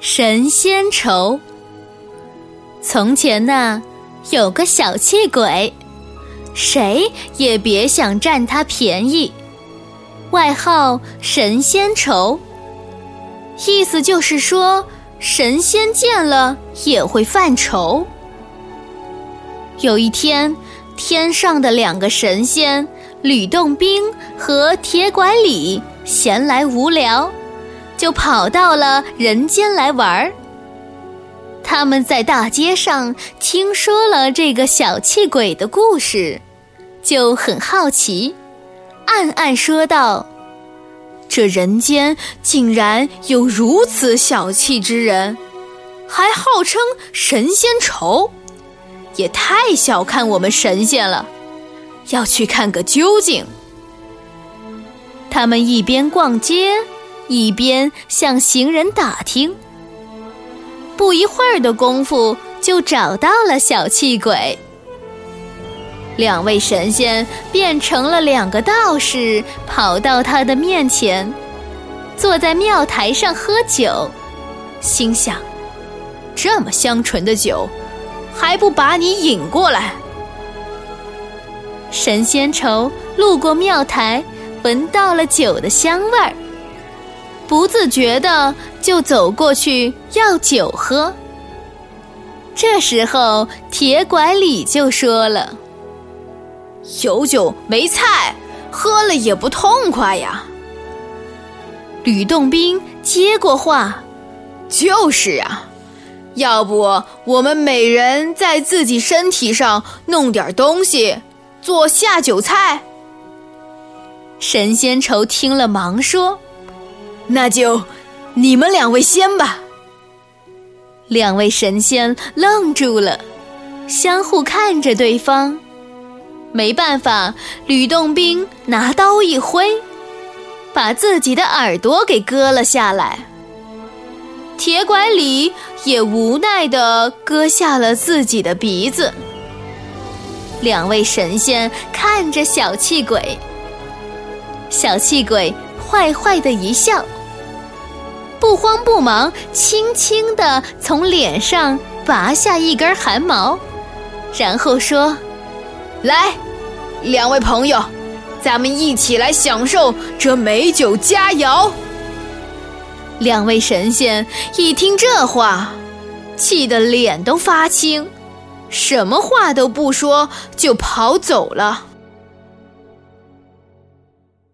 神仙愁。从前呢，有个小气鬼，谁也别想占他便宜，外号神仙愁。意思就是说，神仙见了也会犯愁。有一天，天上的两个神仙吕洞宾和铁拐李闲来无聊。就跑到了人间来玩儿。他们在大街上听说了这个小气鬼的故事，就很好奇，暗暗说道：“这人间竟然有如此小气之人，还号称神仙愁，也太小看我们神仙了。要去看个究竟。”他们一边逛街。一边向行人打听，不一会儿的功夫就找到了小气鬼。两位神仙变成了两个道士，跑到他的面前，坐在庙台上喝酒，心想：这么香醇的酒，还不把你引过来？神仙愁路过庙台，闻到了酒的香味儿。不自觉的就走过去要酒喝。这时候，铁拐李就说了：“有酒没菜，喝了也不痛快呀。”吕洞宾接过话：“就是啊，要不我们每人在自己身体上弄点东西，做下酒菜。”神仙愁听了，忙说。那就你们两位先吧。两位神仙愣住了，相互看着对方。没办法，吕洞宾拿刀一挥，把自己的耳朵给割了下来。铁拐李也无奈地割下了自己的鼻子。两位神仙看着小气鬼，小气鬼坏坏的一笑。不慌不忙，轻轻地从脸上拔下一根汗毛，然后说：“来，两位朋友，咱们一起来享受这美酒佳肴。”两位神仙一听这话，气得脸都发青，什么话都不说就跑走了。